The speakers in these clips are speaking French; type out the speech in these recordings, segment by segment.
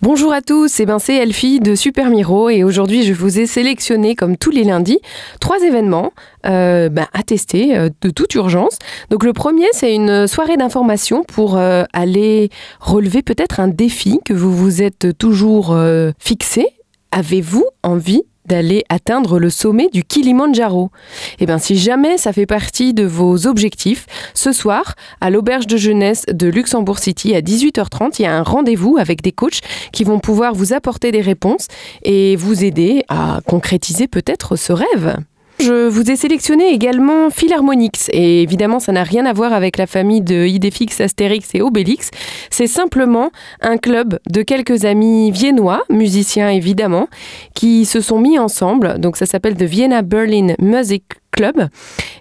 Bonjour à tous, et ben c'est Elfie de Super Miro et aujourd'hui je vous ai sélectionné comme tous les lundis trois événements euh, ben, à tester euh, de toute urgence. Donc le premier c'est une soirée d'information pour euh, aller relever peut-être un défi que vous vous êtes toujours fixé. Avez-vous envie d'aller atteindre le sommet du Kilimandjaro. Et bien si jamais ça fait partie de vos objectifs, ce soir, à l'auberge de jeunesse de Luxembourg City à 18h30, il y a un rendez-vous avec des coachs qui vont pouvoir vous apporter des réponses et vous aider à concrétiser peut-être ce rêve. Je vous ai sélectionné également Philharmonix et évidemment ça n'a rien à voir avec la famille de Idéfix, Astérix et Obélix. C'est simplement un club de quelques amis viennois, musiciens évidemment, qui se sont mis ensemble. Donc ça s'appelle The Vienna Berlin Music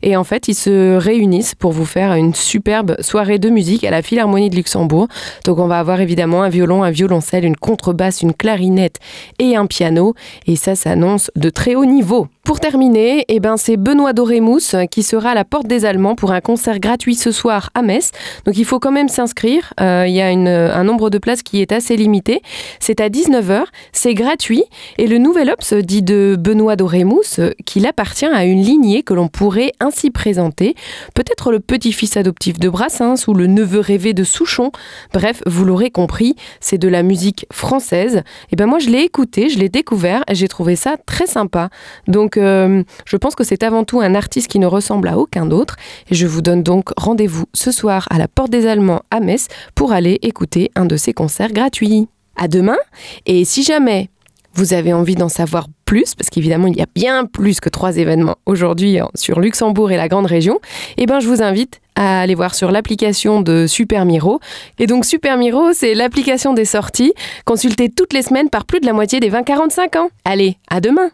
Et en fait, ils se réunissent pour vous faire une superbe soirée de musique à la Philharmonie de Luxembourg. Donc on va avoir évidemment un violon, un violoncelle, une contrebasse, une clarinette et un piano. Et ça s'annonce de très haut niveau. Pour terminer, eh ben, c'est Benoît Dorémousse qui sera à la porte des Allemands pour un concert gratuit ce soir à Metz. Donc il faut quand même s'inscrire. Euh, il y a un nombre de places qui est assez limité. C'est à 19h, c'est gratuit. Et le nouvel ops dit de Benoît Dorémousse qu'il appartient à une lignée que l'on pourrait ainsi présenter. Peut-être le petit-fils adoptif de Brassens ou le neveu rêvé de Souchon. Bref, vous l'aurez compris, c'est de la musique française. Et ben moi je l'ai écouté, je l'ai découvert et j'ai trouvé ça très sympa. Donc euh, je pense que c'est avant tout un artiste qui ne ressemble à aucun autre. Et je vous donne donc rendez-vous ce soir à la Porte des Allemands à Metz pour aller écouter un de ses concerts gratuits. À demain et si jamais vous avez envie d'en savoir plus, parce qu'évidemment il y a bien plus que trois événements aujourd'hui hein, sur Luxembourg et la grande région, et ben je vous invite à aller voir sur l'application de Super Miro. Et donc Super Miro, c'est l'application des sorties, consultée toutes les semaines par plus de la moitié des 20-45 ans. Allez, à demain